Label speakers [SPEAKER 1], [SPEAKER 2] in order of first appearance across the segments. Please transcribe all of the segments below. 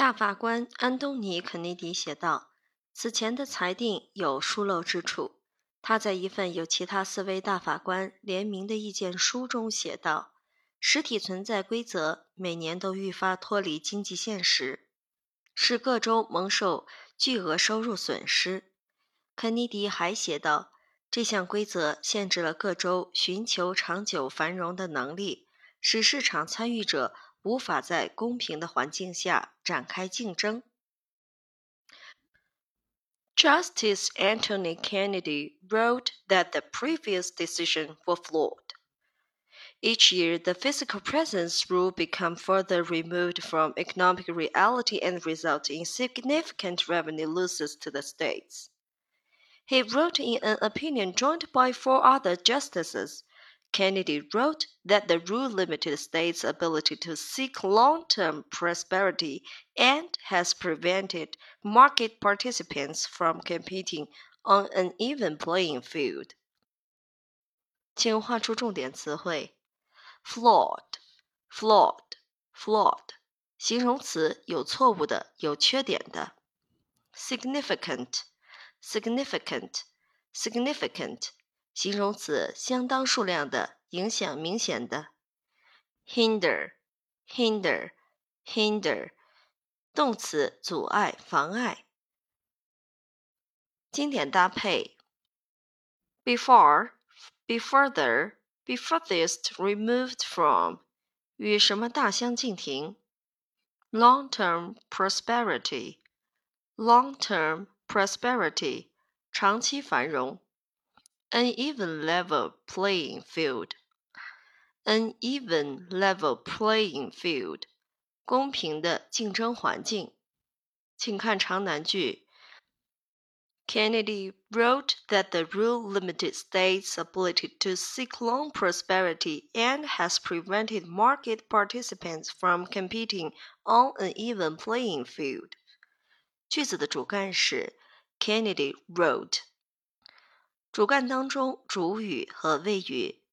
[SPEAKER 1] 大法官安东尼·肯尼迪写道：“此前的裁定有疏漏之处。”他在一份有其他四位大法官联名的意见书中写道：“实体存在规则每年都愈发脱离经济现实，使各州蒙受巨额收入损失。”肯尼迪还写道：“这项规则限制了各州寻求长久繁荣的能力，使市场参与者无法在公平的环境下展开竞争。”
[SPEAKER 2] Justice Anthony Kennedy wrote that the previous decisions were flawed. Each year, the physical presence rule becomes further removed from economic reality and results in significant revenue losses to the states. He wrote in an opinion joined by four other justices Kennedy wrote that the rule limited states' ability to seek long term prosperity and has prevented market participants from competing on an even playing field.
[SPEAKER 1] 请画出重点词汇：flawed、flawed、flawed，形容词，有错误的，有缺点的；significant、significant、significant， 形容词，相当数量的，影响明显的。hinder，hinder，hinder，动词，阻碍、妨碍。经典搭配：be far，be further，be furthest removed from，与什么大相径庭。long-term prosperity，long-term prosperity，长期繁荣。uneven level playing field. uneven level playing field，公平的竞争环境。请看长难句。
[SPEAKER 2] Kennedy wrote that the rule limited states' ability to seek long prosperity and has prevented market participants from competing on an even playing field.
[SPEAKER 1] 句子的主干是 Kennedy wrote 主干当中主语和谓语，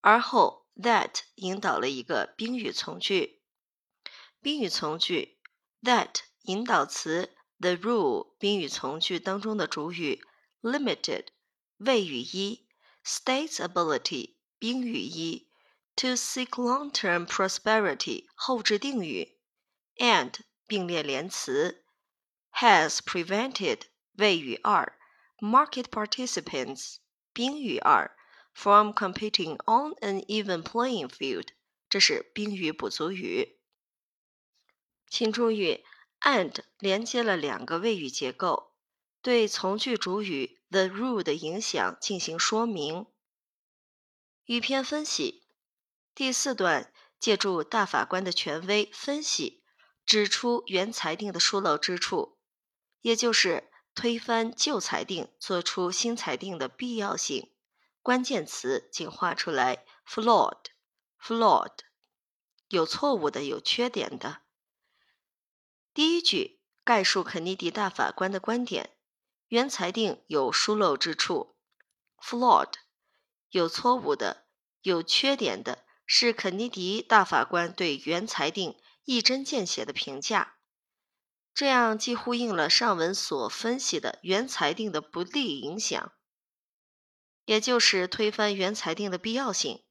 [SPEAKER 1] 而后 that 引导了一个宾语从句。宾语从句 that 引导词 the rule 宾语从句当中的主语 limited 谓语一 states ability 宾语一 to seek long-term prosperity 后置定语 and 并列连词 has prevented 谓语二。 Market participants 宾语二 from competing on an even playing field，这是宾语补足语。请注意，and 连接了两个谓语结构，对从句主语 the rule 的影响进行说明。语篇分析第四段，借助大法官的权威分析，指出原裁定的疏漏之处，也就是。推翻旧裁定，做出新裁定的必要性。关键词请画出来：flawed，flawed，有错误的，有缺点的。第一句概述肯尼迪大法官的观点：原裁定有疏漏之处，flawed，有错误的，有缺点的，是肯尼迪大法官对原裁定一针见血的评价。这样既呼应了上文所分析的原裁定的不利影响，也就是推翻原裁定的必要性，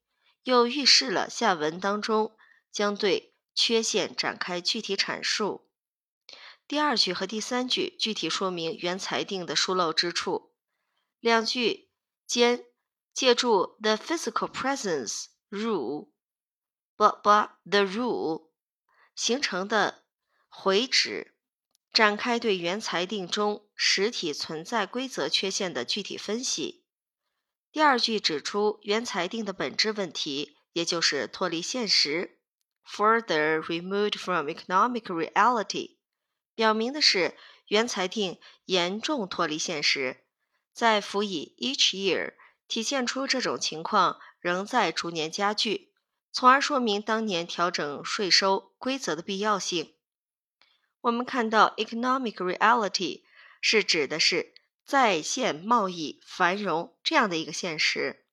[SPEAKER 1] 又预示了下文当中将对缺陷展开具体阐述。第二句和第三句具体说明原裁定的疏漏之处，两句间借助 the physical presence rule，不不 the rule 形成的回指。展开对原裁定中实体存在规则缺陷的具体分析。第二句指出原裁定的本质问题，也就是脱离现实 （further removed from economic reality），表明的是原裁定严重脱离现实。在辅以 each year，体现出这种情况仍在逐年加剧，从而说明当年调整税收规则的必要性。我们看到，economic reality 是指的是在线贸易繁荣这样的一个现实。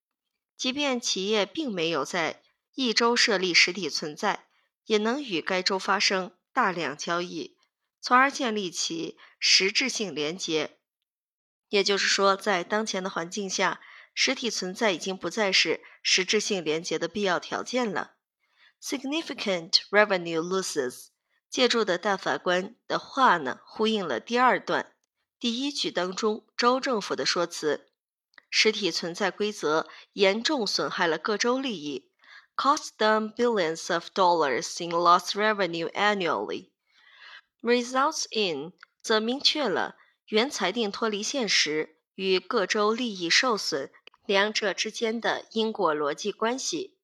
[SPEAKER 1] 即便企业并没有在一周设立实体存在，也能与该州发生大量交易，从而建立起实质性连接。也就是说，在当前的环境下，实体存在已经不再是实质性连接的必要条件了。Significant revenue losses，借助的大法官的话呢，呼应了第二段第一句当中州政府的说辞：实体存在规则严重损害了各州利益，cost them billions of dollars in lost revenue annually。Results in 则明确了。原裁定脱离现实与各州利益受损两者之间的因果逻辑关系。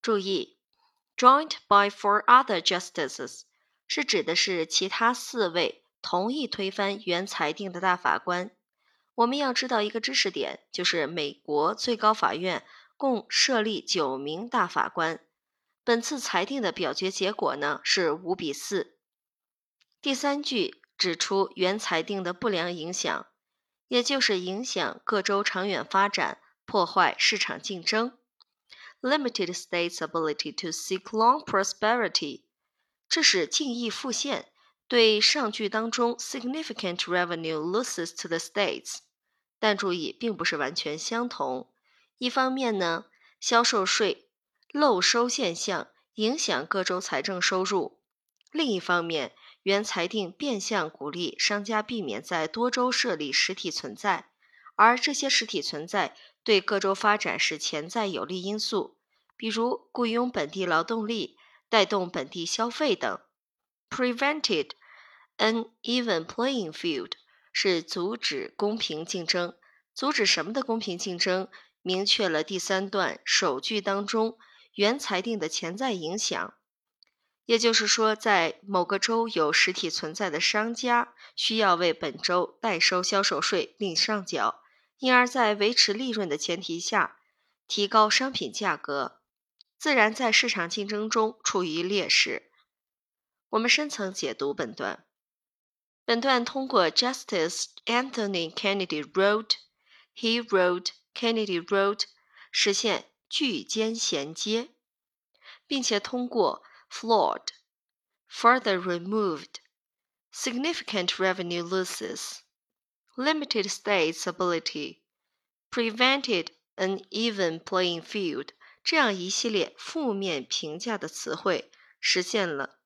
[SPEAKER 1] 注意，joined by four other justices 是指的是其他四位同意推翻原裁定的大法官。我们要知道一个知识点，就是美国最高法院共设立九名大法官。本次裁定的表决结果呢是五比四。第三句。指出原裁定的不良影响，也就是影响各州长远发展、破坏市场竞争。Limited states' ability to seek long prosperity，这是近义复现，对上句当中 significant revenue losses to the states，但注意并不是完全相同。一方面呢，销售税漏收现象影响各州财政收入；另一方面。原裁定变相鼓励商家避免在多州设立实体存在，而这些实体存在对各州发展是潜在有利因素，比如雇佣本地劳动力、带动本地消费等。Prevented an even playing field 是阻止公平竞争，阻止什么的公平竞争？明确了第三段首句当中原裁定的潜在影响。也就是说，在某个州有实体存在的商家需要为本州代收销售税另上缴，因而，在维持利润的前提下提高商品价格，自然在市场竞争中处于劣势。我们深层解读本段，本段通过 Justice Anthony Kennedy wrote，he wrote，Kennedy wrote，实现句间衔接，并且通过。flawed, further removed, significant revenue losses, limited states' ability, prevented an even playing field 这样一系列负面评价的词汇，实现了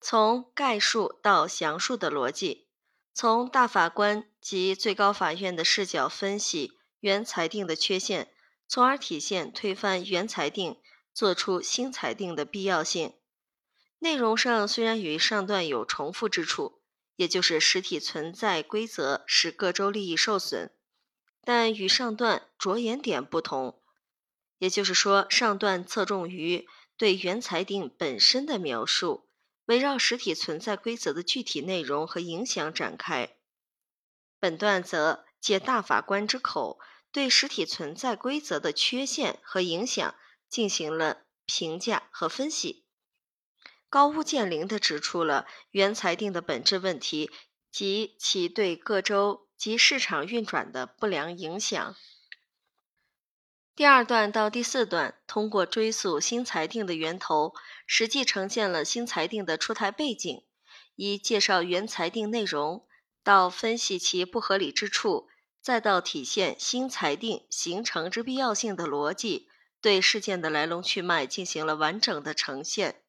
[SPEAKER 1] 从概述到详述的逻辑，从大法官及最高法院的视角分析原裁定的缺陷，从而体现推翻原裁定、做出新裁定的必要性。内容上虽然与上段有重复之处，也就是实体存在规则使各州利益受损，但与上段着眼点不同。也就是说，上段侧重于对原裁定本身的描述，围绕实体存在规则的具体内容和影响展开；本段则借大法官之口，对实体存在规则的缺陷和影响进行了评价和分析。高屋建瓴地指出了原裁定的本质问题及其对各州及市场运转的不良影响。第二段到第四段通过追溯新裁定的源头，实际呈现了新裁定的出台背景，以介绍原裁定内容，到分析其不合理之处，再到体现新裁定形成之必要性的逻辑，对事件的来龙去脉进行了完整的呈现。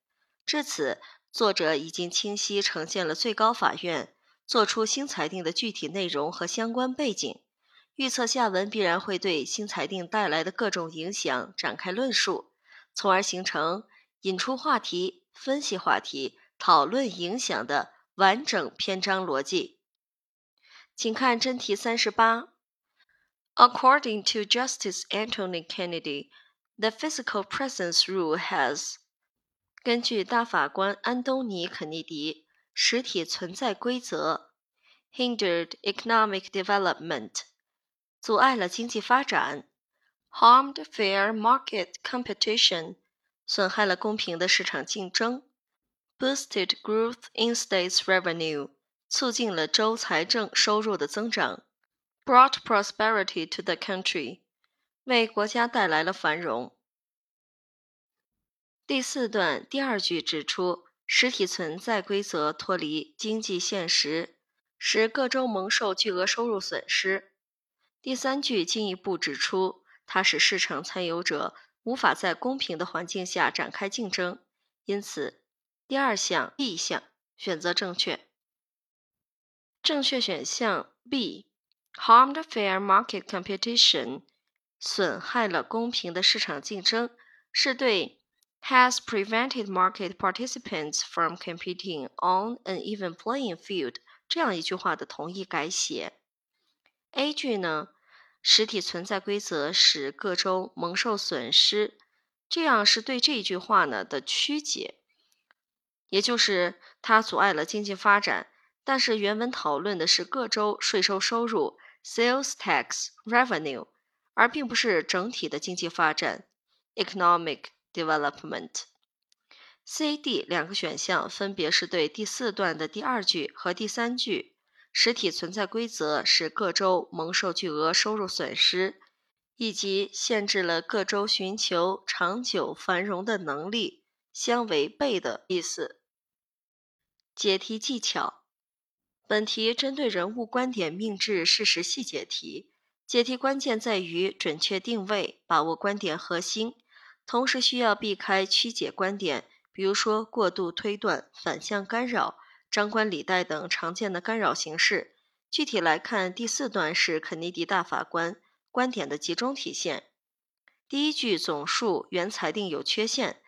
[SPEAKER 1] 至此，作者已经清晰呈现了最高法院作出新裁定的具体内容和相关背景，预测下文必然会对新裁定带来的各种影响展开论述，从而形成引出话题、分析话题、讨论影响的完整篇章逻辑。请看真题三十八。According to Justice Anthony Kennedy, the physical presence rule has 根据大法官安东尼·肯尼迪，实体存在规则 hindered economic development，阻碍了经济发展；harmed fair market competition，损害了公平的市场竞争；boosted growth in states' revenue，促进了州财政收入的增长；brought prosperity to the country，为国家带来了繁荣。第四段第二句指出，实体存在规则脱离经济现实，使各州蒙受巨额收入损失。第三句进一步指出，它使市场参与者无法在公平的环境下展开竞争。因此，第二项 B 项选择正确。正确选项 B，harmed fair market competition，损害了公平的市场竞争，是对。has prevented market participants from competing on an even playing field 这样一句话的同义改写。A 句呢，实体存在规则使各州蒙受损失，这样是对这句话呢的曲解，也就是它阻碍了经济发展。但是原文讨论的是各州税收收入 （sales tax revenue），而并不是整体的经济发展 （economic）。Development。C、D 两个选项分别是对第四段的第二句和第三句“实体存在规则使各州蒙受巨额收入损失”，以及限制了各州寻求长久繁荣的能力相违背的意思。解题技巧：本题针对人物观点命制事实细解题，解题关键在于准确定位，把握观点核心。同时需要避开曲解观点，比如说过度推断、反向干扰、张冠李戴等常见的干扰形式。具体来看，第四段是肯尼迪大法官观点的集中体现。第一句总述原裁定有缺陷，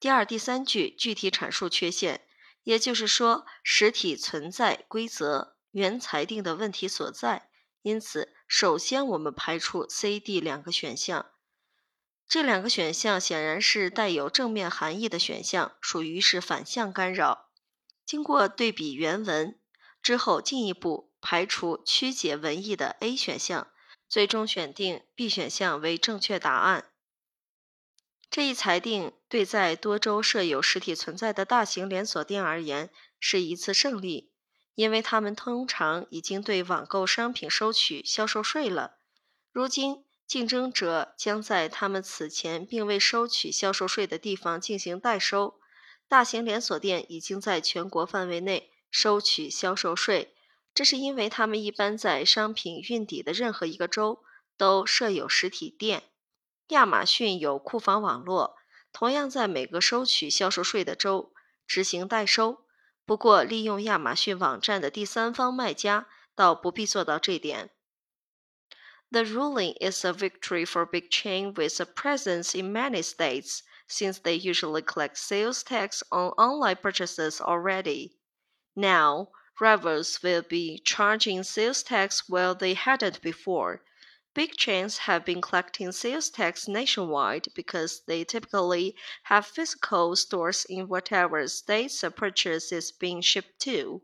[SPEAKER 1] 第二、第三句具体阐述缺陷，也就是说实体存在规则原裁定的问题所在。因此，首先我们排除 C、D 两个选项。这两个选项显然是带有正面含义的选项，属于是反向干扰。经过对比原文之后，进一步排除曲解文意的 A 选项，最终选定 B 选项为正确答案。这一裁定对在多州设有实体存在的大型连锁店而言是一次胜利，因为他们通常已经对网购商品收取销售税了。如今。竞争者将在他们此前并未收取销售税的地方进行代收。大型连锁店已经在全国范围内收取销售税，这是因为他们一般在商品运抵的任何一个州都设有实体店。亚马逊有库房网络，同样在每个收取销售税的州执行代收。不过，利用亚马逊网站的第三方卖家倒不必做到这点。The ruling is a victory for big chain with a presence in many states, since they usually collect sales tax on online purchases already. Now, rivals will be charging sales tax where they hadn't before. Big chains have been collecting sales tax nationwide because they typically have physical stores in whatever states a purchase is being shipped to.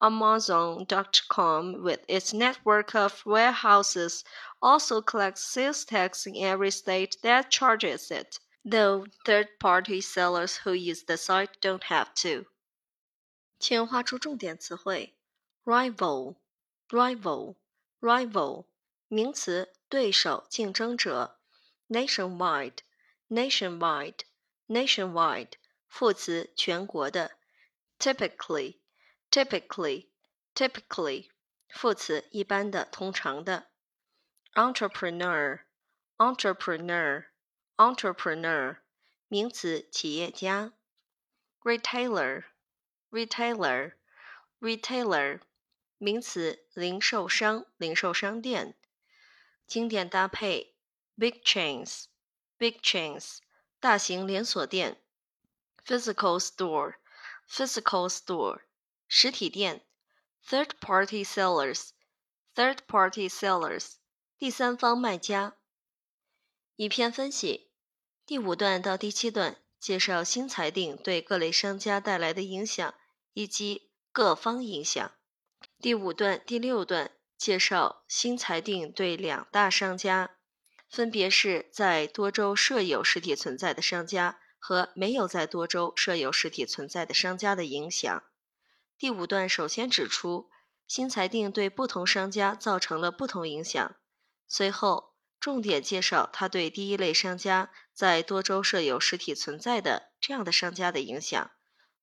[SPEAKER 1] Amazon.com, with its network of warehouses, also collects sales tax in every state that charges it, though third party sellers who use the site don't have to. 请画出重点词汇：rival、rival、rival，名词，对手、竞争者；nationwide、nationwide、nationwide，副词，全国的；typically。typically typically 副词一般的通常的 entrepreneur entrepreneur entrepreneur 名词企业家 retailer retailer retailer 名词零售商零售商店经典搭配 big chains big chains 大型连锁店 physical store physical store 实体店，third-party sellers，third-party sellers，第三方卖家。影片分析 第五段到第七段介绍新裁定对各类商家带来的影响以及各方影响。第五段、第六段介绍新裁定对两大商家，分别是在多州设有实体存在的商家和没有在多州设有实体存在的商家的影响。第五段首先指出，新裁定对不同商家造成了不同影响。随后，重点介绍它对第一类商家在多州设有实体存在的这样的商家的影响。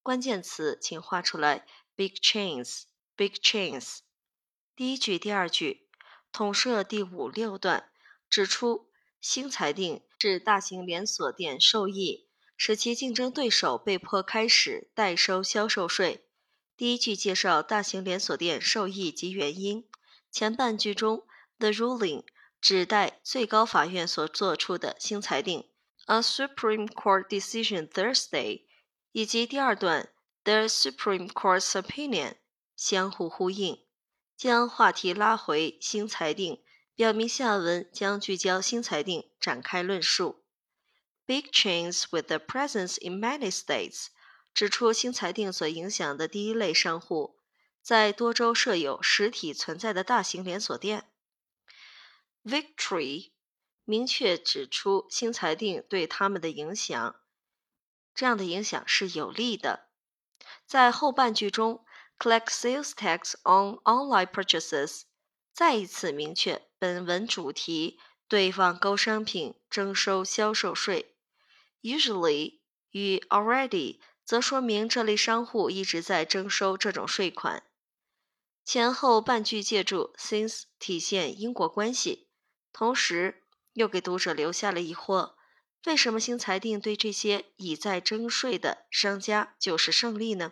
[SPEAKER 1] 关键词请画出来：big chains，big chains。第一句、第二句，统摄第五、六段，指出新裁定致大型连锁店受益，使其竞争对手被迫开始代收销售税。第一句介绍大型连锁店受益及原因。前半句中，the ruling 指代最高法院所作出的新裁定 ，a Supreme Court decision Thursday，以及第二段 the Supreme Court's opinion 相互呼应，将话题拉回新裁定，表明下文将聚焦新裁定展开论述。Big chains with a presence in many states 指出新裁定所影响的第一类商户。在多州设有实体存在的大型连锁店。Victory 明确指出新裁定对他们的影响，这样的影响是有利的。在后半句中，collect sales tax on online purchases 再一次明确本文主题对网购商品征收销售税。Usually 与 already 则说明这类商户一直在征收这种税款。前后半句借助 since 体现因果关系，同时又给读者留下了疑惑：为什么新裁定对这些已在征税的商家就是胜利呢？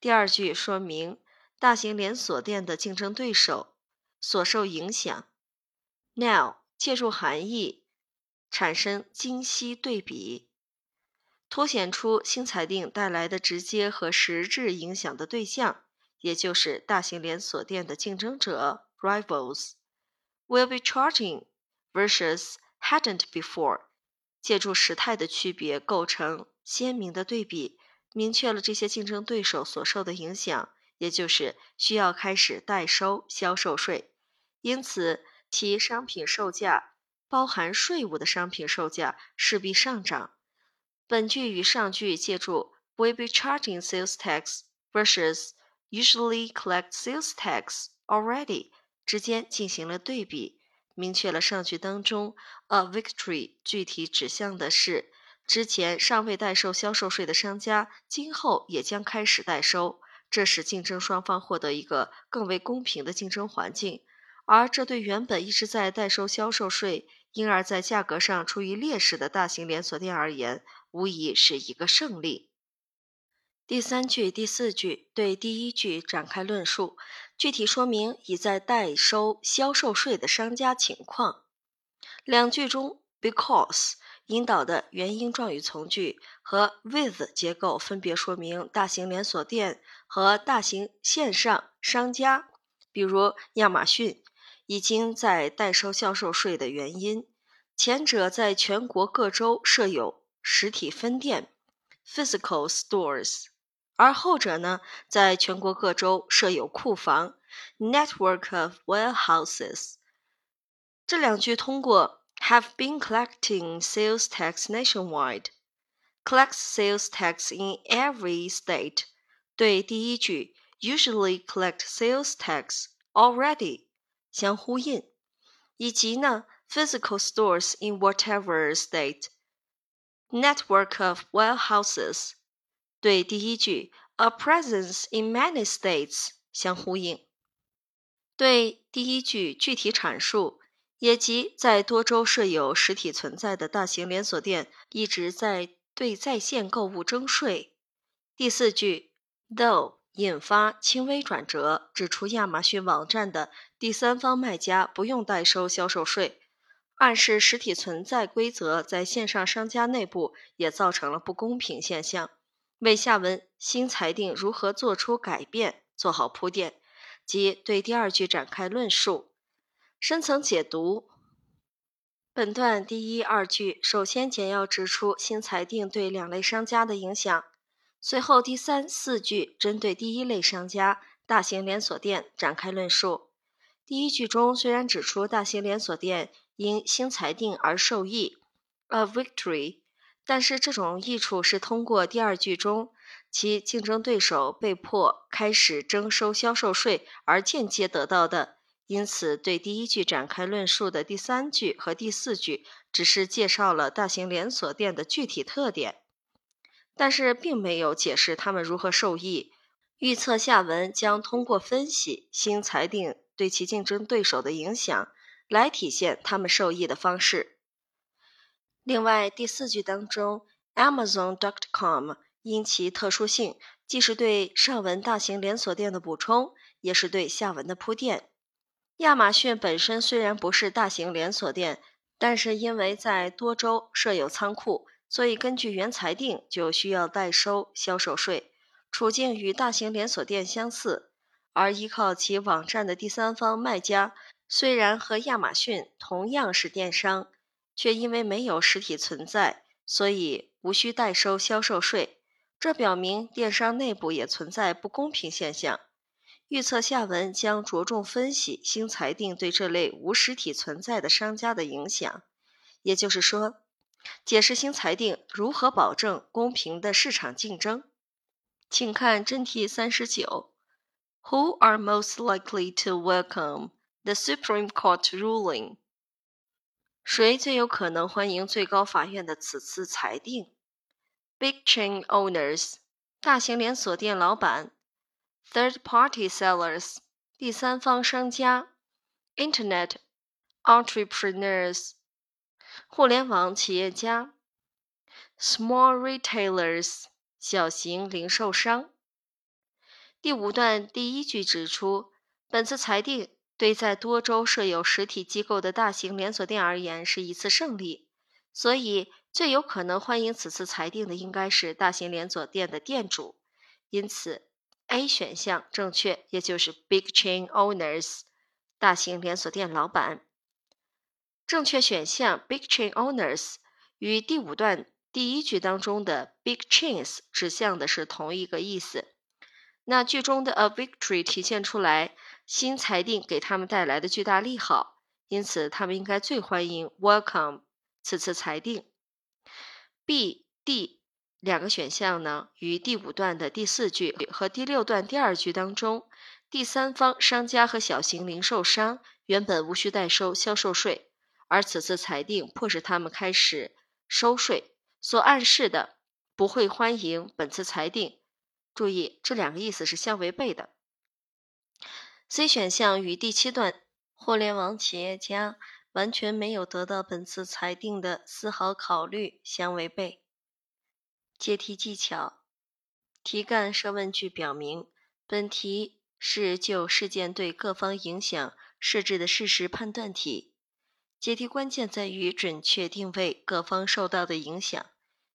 [SPEAKER 1] 第二句说明大型连锁店的竞争对手所受影响。Now 借助含义产生精细对比，凸显出新裁定带来的直接和实质影响的对象。也就是大型连锁店的竞争者 （rivals）will be charging versus hadn't before，借助时态的区别构成鲜明的对比，明确了这些竞争对手所受的影响，也就是需要开始代收销售税，因此其商品售价包含税务的商品售价势必上涨。本句与上句借助 will be charging sales tax versus usually collect sales tax already 之间进行了对比，明确了上句当中 a victory 具体指向的是之前尚未代收销售税的商家，今后也将开始代收，这使竞争双方获得一个更为公平的竞争环境，而这对原本一直在代收销售税，因而在价格上处于劣势的大型连锁店而言，无疑是一个胜利。第三句、第四句对第一句展开论述，具体说明已在代收销售税的商家情况。两句中，because 引导的原因状语从句和 with 结构分别说明大型连锁店和大型线上商家，比如亚马逊，已经在代收销售税的原因。前者在全国各州设有实体分店 （physical stores）。而后者呢，在全国各州设有库房 （network of warehouses）。这两句通过 have been collecting sales tax nationwide, collects sales tax in every state，对第一句 usually collect sales tax already 相呼应，以及呢 physical stores in whatever state, network of warehouses。 对第一句 "a presence in many states" 相呼应，对第一句具体阐述，也即在多州设有实体存在的大型连锁店一直在对在线购物征税。第四句 "though" 引发轻微转折，指出亚马逊网站的第三方卖家不用代收销售税，暗示实体存在规则在线上商家内部也造成了不公平现象。为下文新裁定如何做出改变做好铺垫，即对第二句展开论述、深层解读。本段第一、二句首先简要指出新裁定对两类商家的影响，随后第三、四句针对第一类商家大型连锁店展开论述。第一句中虽然指出大型连锁店因新裁定而受益，a victory。但是这种益处是通过第二句中其竞争对手被迫开始征收销售税而间接得到的，因此对第一句展开论述的第三句和第四句只是介绍了大型连锁店的具体特点。但是并没有解释他们如何受益。预测下文将通过分析新裁定对其竞争对手的影响，来体现他们受益的方式。另外，第四句当中，Amazon.com 因其特殊性，既是对上文大型连锁店的补充，也是对下文的铺垫。亚马逊本身虽然不是大型连锁店，但是因为在多州设有仓库，所以根据原裁定就需要代收销售税。处境与大型连锁店相似，而依靠其网站的第三方卖家虽然和亚马逊同样是电商，却因为没有实体存在，所以无需代收销售税。这表明电商内部也存在不公平现象。预测下文将着重分析新裁定对这类无实体存在的商家的影响，也就是说，解释新裁定如何保证公平的市场竞争。请看真题三十九：Who are most likely to welcome the Supreme Court ruling？谁最有可能欢迎最高法院的此次裁定？Big chain owners，大型连锁店老板；Third-party sellers，第三方商家；Internet entrepreneurs，互联网企业家；Small retailers。小型零售商。第五段第一句指出，本次裁定对在多州设有实体机构的大型连锁店而言是一次胜利，所以最有可能欢迎此次裁定的应该是大型连锁店的店主。因此，A 选项正确，也就是 Big Chain Owners，大型连锁店老板。正确选项 Big Chain Owners 与第五段。第一句当中的 big chains 指向的是同一个意思。那句中的 a victory 体现出来新裁定给他们带来的巨大利好，因此他们应该最欢迎 welcome 此次裁定。B、D 两个选项呢，与第五段的第四句和第六段第二句当中第三方商家和小型零售商原本无需代收销售税，而此次裁定迫使他们开始收税。所暗示的不会欢迎本次裁定。注意，这两个意思是相违背的。C 选项与第七段互联网企业家完全没有得到本次裁定的丝毫考虑相违背。解题技巧：题干设问句，表明本题是就事件对各方影响设置的事实判断题。解题关键在于准确定位各方受到的影响。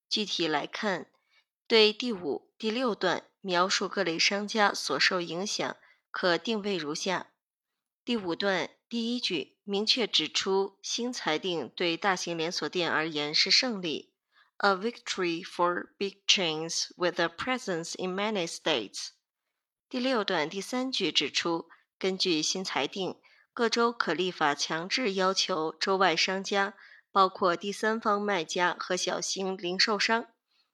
[SPEAKER 1] 具体来看，对第五、第六段描述各类商家所受影响，可定位如下：第五段第一句明确指出，新裁定对大型连锁店而言是胜利，a victory for big chains with a presence in many states。第六段第三句指出，根据新裁定，各州可立法强制要求州外商家。包括第三方卖家和小型零售商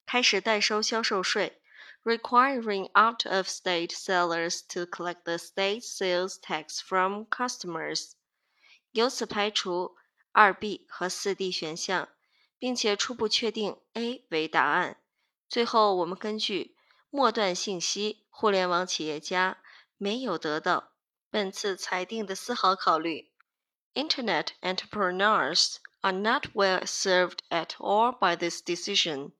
[SPEAKER 1] 开始代收销售税 ，requiring out-of-state sellers to collect the state sales tax from customers。由此排除二 B 和四 D 选项，并且初步确定 A 为答案。最后，我们根据末段信息，互联网企业家没有得到本次裁定的丝毫考虑。Internet entrepreneurs。are not well served at all by this decision。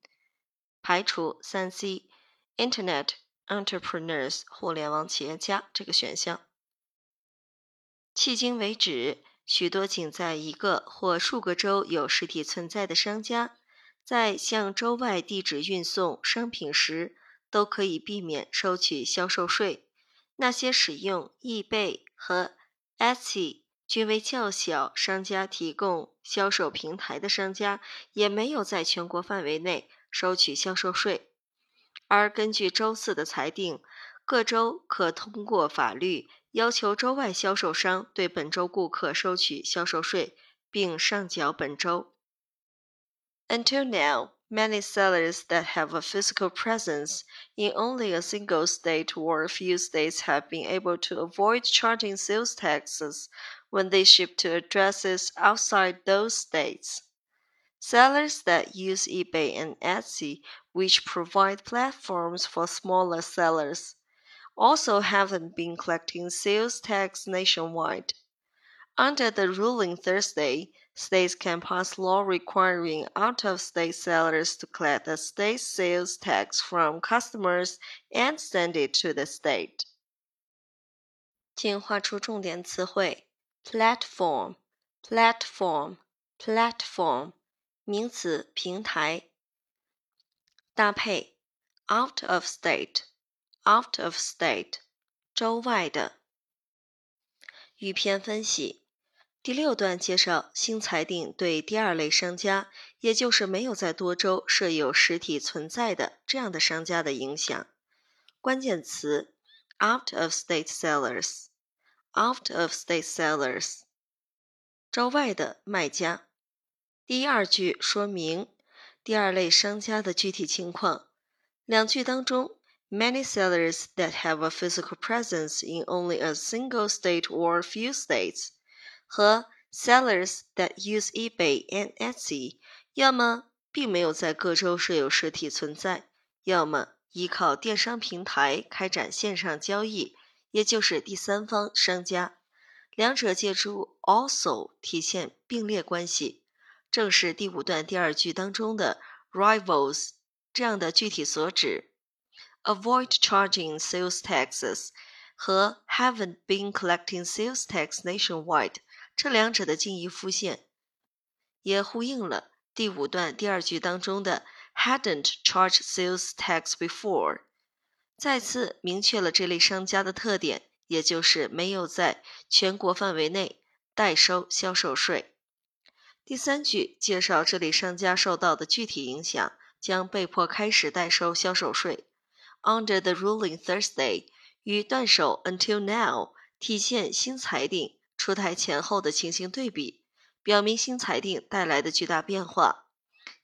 [SPEAKER 1] 排除三 C Internet entrepreneurs 互联网企业家这个选项。迄今为止，许多仅在一个或数个州有实体存在的商家，在向州外地址运送商品时，都可以避免收取销售税。那些使用易贝和 Etsy 均为较小商家提供销售平台的商家，也没有在全国范围内收取销售税。而根据周四的裁定，各州可通过法律要求州外销售商对本州顾客收取销售税，并上缴本州。Until now. Many sellers that have a physical presence in only a single state or a few states have been able to avoid charging sales taxes when they ship to addresses outside those states. Sellers that use eBay and Etsy, which provide platforms for smaller sellers, also haven't been collecting sales tax nationwide. Under the ruling Thursday, states can pass law requiring out of state sellers to collect the state sales tax from customers and send it to the state. 请画出重点词汇：platform、platform、platform， 名词，平台。搭配：out of state、out of state，州外的。语篇分析。第六段介绍新裁定对第二类商家，也就是没有在多州设有实体存在的这样的商家的影响。关键词：out of state sellers，out of state sellers，招外的卖家。第二句说明第二类商家的具体情况。两句当中，many sellers that have a physical presence in only a single state or few states。和 sellers that use eBay and Etsy，要么并没有在各州设有实体存在，要么依靠电商平台开展线上交易，也就是第三方商家。两者借助 also 体现并列关系，正是第五段第二句当中的 rivals 这样的具体所指。Avoid charging sales taxes 和 haven't been collecting sales tax nationwide。这两者的近义复现，也呼应了第五段第二句当中的 hadn't charged sales tax before，再次明确了这类商家的特点，也就是没有在全国范围内代收销售税。第三句介绍这类商家受到的具体影响，将被迫开始代收销售税。Under the ruling Thursday 与断手 until now 体现新裁定。出台前后的情形对比，表明新裁定带来的巨大变化。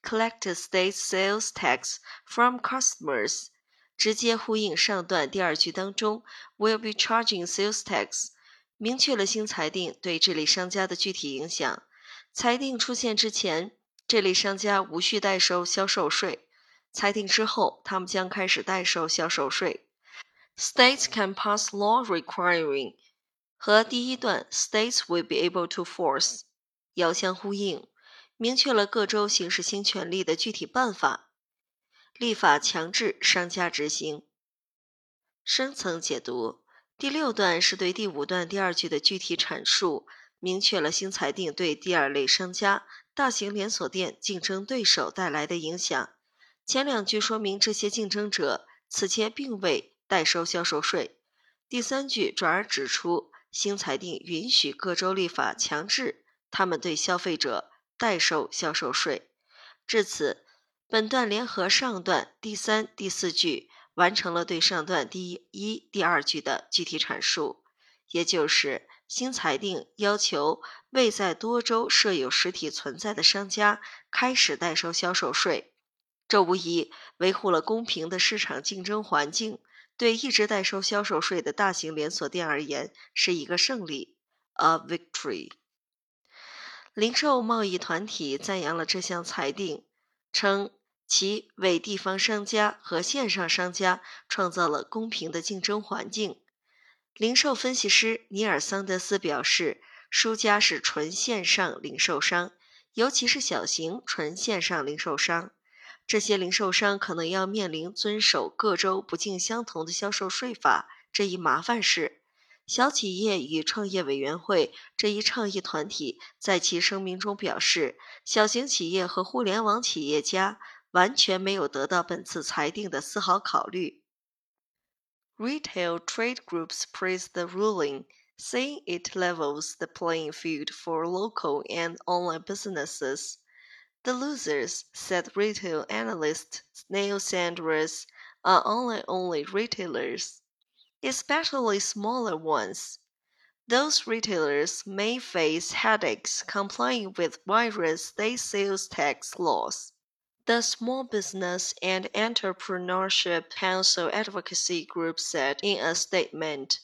[SPEAKER 1] Collect state sales tax from customers，直接呼应上段第二句当中 will be charging sales tax，明确了新裁定对这类商家的具体影响。裁定出现之前，这类商家无需代收销售税；裁定之后，他们将开始代收销售税。States can pass law requiring 和第一段 "States will be able to force" 遥相呼应，明确了各州行使新权利的具体办法，立法强制商家执行。深层解读：第六段是对第五段第二句的具体阐述，明确了新裁定对第二类商家、大型连锁店竞争对手带来的影响。前两句说明这些竞争者此前并未代收销售税。第三句转而指出。新裁定允许各州立法强制他们对消费者代收销售税。至此，本段联合上段第三、第四句，完成了对上段第一、第二句的具体阐述。也就是新裁定要求未在多州设有实体存在的商家开始代收销售税，这无疑维护了公平的市场竞争环境。对一直代收销售税的大型连锁店而言，是一个胜利，a victory。零售贸易团体赞扬了这项裁定，称其为地方商家和线上商家创造了公平的竞争环境。零售分析师尼尔桑德斯表示，输家是纯线上零售商，尤其是小型纯线上零售商。这些零售商可能要面临遵守各州不尽相同的销售税法这一麻烦事。小企业与创业委员会这一倡议团体在其声明中表示，小型企业和互联网企业家完全没有得到本次裁定的丝毫考虑。Retail trade groups praise the ruling, saying it levels the playing field for local and online businesses. The losers, said retail analyst Neil Sanders, are online-only retailers, especially smaller ones. Those retailers may face headaches complying with various state sales tax laws. The Small Business and Entrepreneurship Council Advocacy Group said in a statement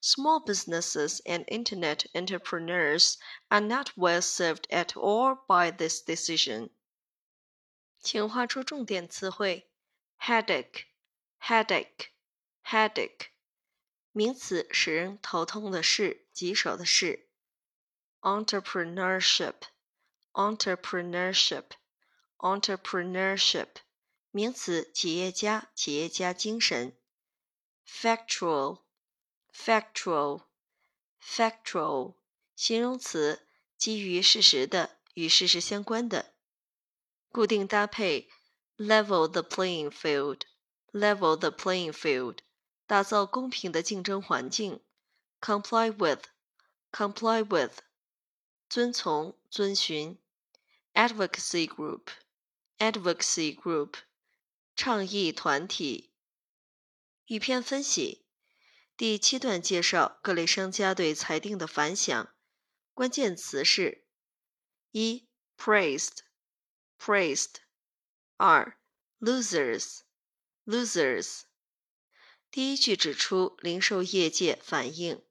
[SPEAKER 1] Small businesses and internet entrepreneurs are not well served at all by this decision. 请画出重点词汇：headache，headache，headache，名词，使人头痛的事，棘手的事 ；entrepreneurship，entrepreneurship，entrepreneurship，名词，企业家，企业家精神；factual，factual，factual，形容词，基于事实的，与事实相关的。固定搭配，level the playing field，level the playing field，打造公平的竞争环境。comply with，comply with，遵从、遵循。advocacy Advocacy group，倡议团体。语篇分析，第七段介绍各类商家对裁定的反响，关键词是：一，praised。praised，二 losers losers。第一句指出零售业界反映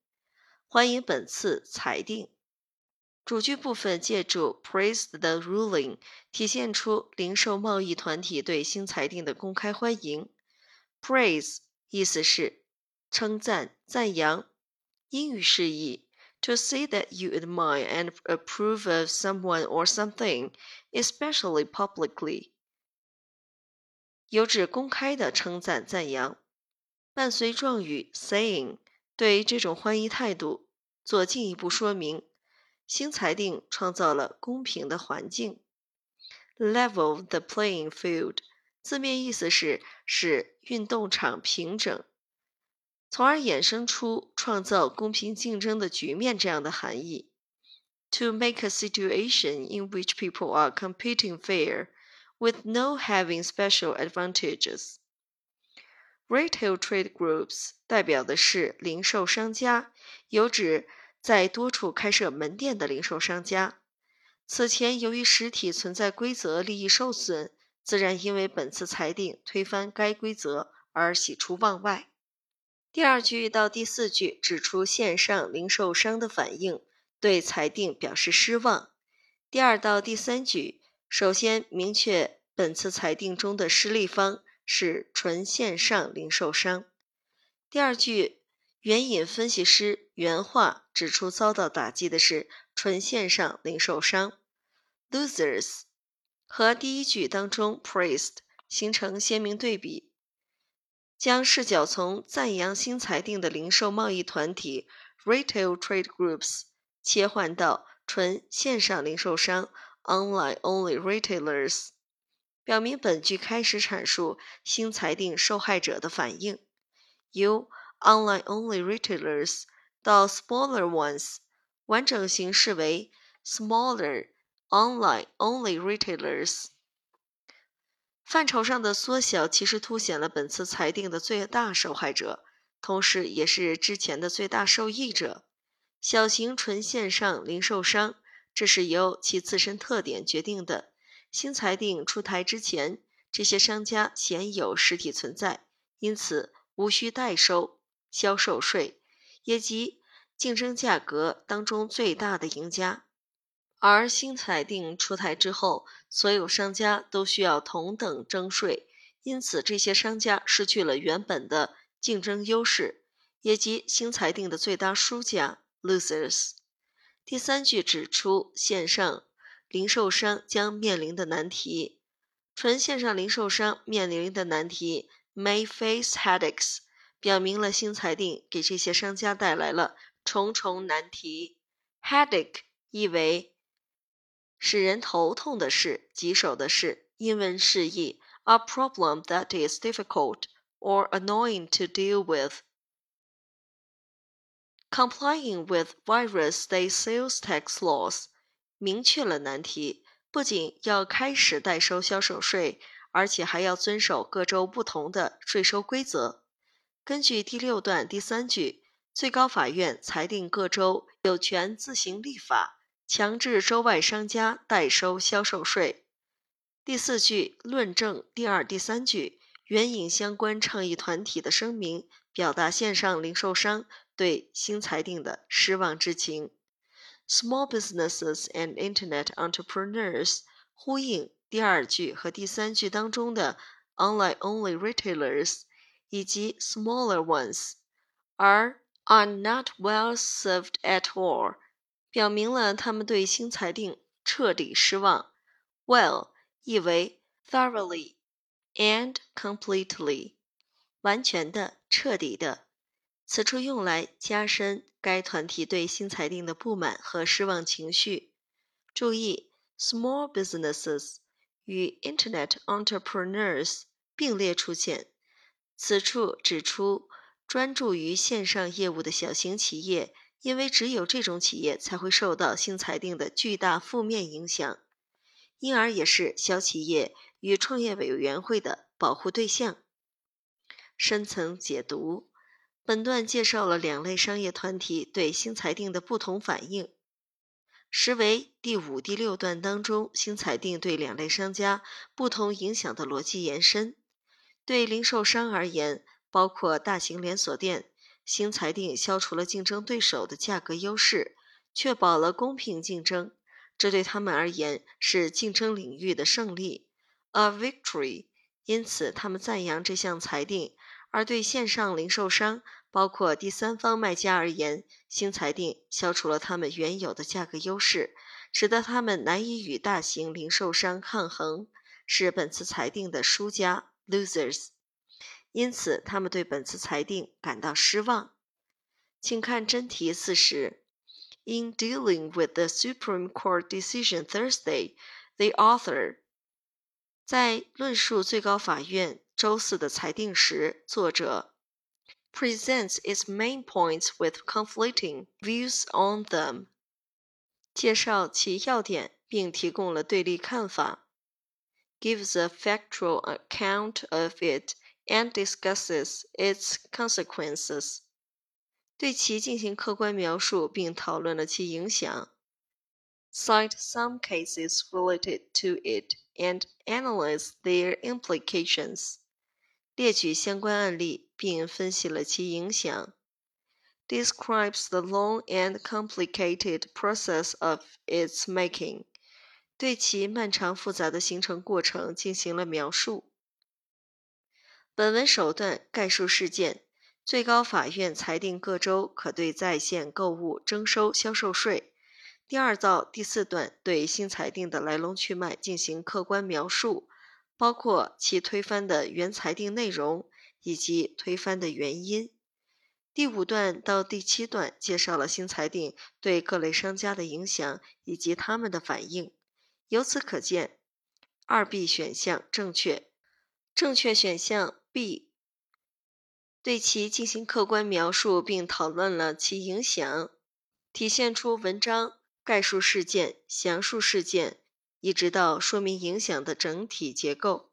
[SPEAKER 1] 欢迎本次裁定。主句部分借助 praise the ruling 体现出零售贸易团体对新裁定的公开欢迎。praise 意思是称赞、赞扬，英语释义。to say that you admire and approve of someone or something, especially publicly，有指公开的称赞赞扬，伴随状语 saying，对于这种欢迎态度做进一步说明。新裁定创造了公平的环境。Level the playing field，字面意思是使运动场平整。从而衍生出创造公平竞争的局面这样的含义。To make a situation in which people are competing fair, with no having special advantages. Retail trade groups 代表的是零售商家，有指在多处开设门店的零售商家。此前由于实体存在规则利益受损，自然因为本次裁定推翻该规则而喜出望外。第二句到第四句指出线上零售商的反应，对裁定表示失望。第二到第三句首先明确本次裁定中的失利方是纯线上零售商。第二句援引分析师原话指出，遭到打击的是纯线上零售商 （losers），和第一句当中 praised 形成鲜明对比。将视角从赞扬新裁定的零售贸易团体 （retail trade groups） 切换到纯线上零售商 （online-only retailers），表明本句开始阐述新裁定受害者的反应，由 online-only retailers 到 smaller ones，完整形式为 smaller online-only retailers。范畴上的缩小其实凸显了本次裁定的最大受害者，同时也是之前的最大受益者——小型纯线上零售商。这是由其自身特点决定的。新裁定出台之前，这些商家鲜有实体存在，因此无需代收销售税，也即竞争价格当中最大的赢家。而新裁定出台之后，所有商家都需要同等征税，因此这些商家失去了原本的竞争优势，也即新裁定的最大输家 （losers）。第三句指出线上零售商将面临的难题，纯线上零售商面临的难题 may face headaches，表明了新裁定给这些商家带来了重重难题。headache 意为。使人头痛的事，棘手的事。英文释义：a problem that is difficult or annoying to deal with. Complying with various state sales tax laws 明确了难题，不仅要开始代收销售税，而且还要遵守各州不同的税收规则。根据第六段第三句，最高法院裁定各州有权自行立法。强制州外商家代收销售税。第四句论证第二、第三句，援引相关倡议团体的声明，表达线上零售商对新裁定的失望之情。Small businesses and internet entrepreneurs 呼应第二句和第三句当中的 online-only retailers 以及 smaller ones，而 are not well served at all，表明了他们对新裁定彻底失望。Well 意为 thoroughly and completely，完全的、彻底的。此处用来加深该团体对新裁定的不满和失望情绪。注意，small businesses 与 Internet entrepreneurs 并列出现。此处指出，专注于线上业务的小型企业，因为只有这种企业才会受到新裁定的巨大负面影响，因而也是小企业与创业委员会的保护对象。深层解读。本段介绍了两类商业团体对新裁定的不同反应，实为第五、第六段当中新裁定对两类商家不同影响的逻辑延伸。对零售商而言，包括大型连锁店，新裁定消除了竞争对手的价格优势，确保了公平竞争，这对他们而言是竞争领域的胜利，a victory。因此，他们赞扬这项裁定。而对线上零售商，包括第三方卖家而言，新裁定消除了他们原有的价格优势，使得他们难以与大型零售商抗衡，是本次裁定的输家 （losers）。因此，他们对本次裁定感到失望。请看真题四十。In dealing with the Supreme Court decision Thursday, the author 在论述最高法院。周四的裁定时，作者 presents its main points with conflicting views on them，介绍其要点并提供了对立看法，gives a factual account of it and discusses its consequences，对其进行客观描述并讨论了其影响，cite some cases related to it and analyze their implications。列举相关案例，并分析了其影响。Describes the long and complicated process of its making，对其漫长复杂的形成过程进行了描述。 本文首段概述事件：最高法院裁定各州可对在线购物征收销售税。第二到第四段对新裁定的来龙去脉进行客观描述。包括其推翻的原裁定内容以及推翻的原因。第五段到第七段介绍了新裁定对各类商家的影响以及他们的反应。由此可见，二 B 选项正确。正确选项 B 对其进行客观描述并讨论了其影响，体现出文章概述事件、详述事件。一直到说明影响的整体结构。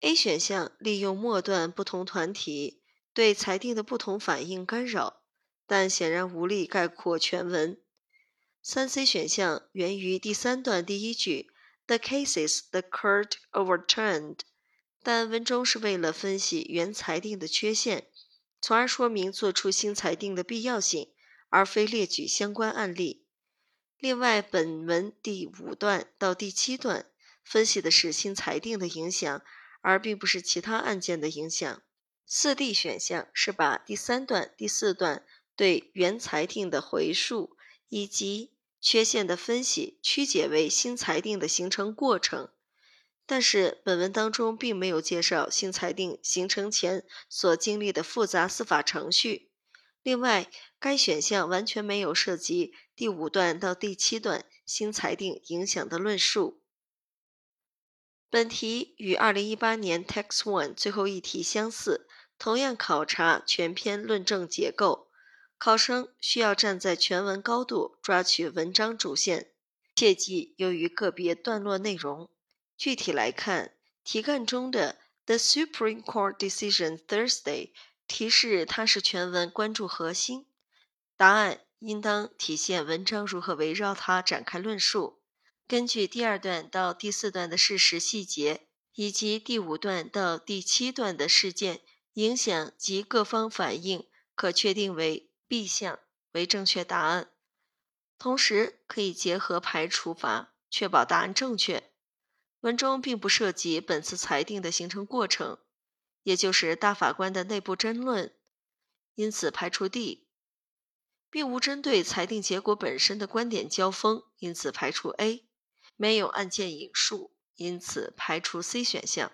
[SPEAKER 1] A 选项利用末段不同团体对裁定的不同反应干扰，但显然无力概括全文。三 C 选项源于第三段第一句 “The cases the court overturned”，但文中是为了分析原裁定的缺陷，从而说明做出新裁定的必要性，而非列举相关案例。另外，本文第五段到第七段分析的是新裁定的影响，而并不是其他案件的影响。四 D 选项是把第三段、第四段对原裁定的回溯以及缺陷的分析曲解为新裁定的形成过程，但是本文当中并没有介绍新裁定形成前所经历的复杂司法程序。另外，该选项完全没有涉及第五段到第七段新裁定影响的论述。本题与2018年 Text One 最后一题相似，同样考察全篇论证结构。考生需要站在全文高度抓取文章主线，切记由于个别段落内容。具体来看，题干中的 The Supreme Court Decision Thursday。提示它是全文关注核心，答案应当体现文章如何围绕它展开论述。根据第二段到第四段的事实细节，以及第五段到第七段的事件影响及各方反应，可确定为 B 项为正确答案。同时，可以结合排除法，确保答案正确。文中并不涉及本次裁定的形成过程，也就是大法官的内部争论，因此排除 D，并无针对裁定结果本身的观点交锋，因此排除 A，没有案件引述，因此排除 C 选项。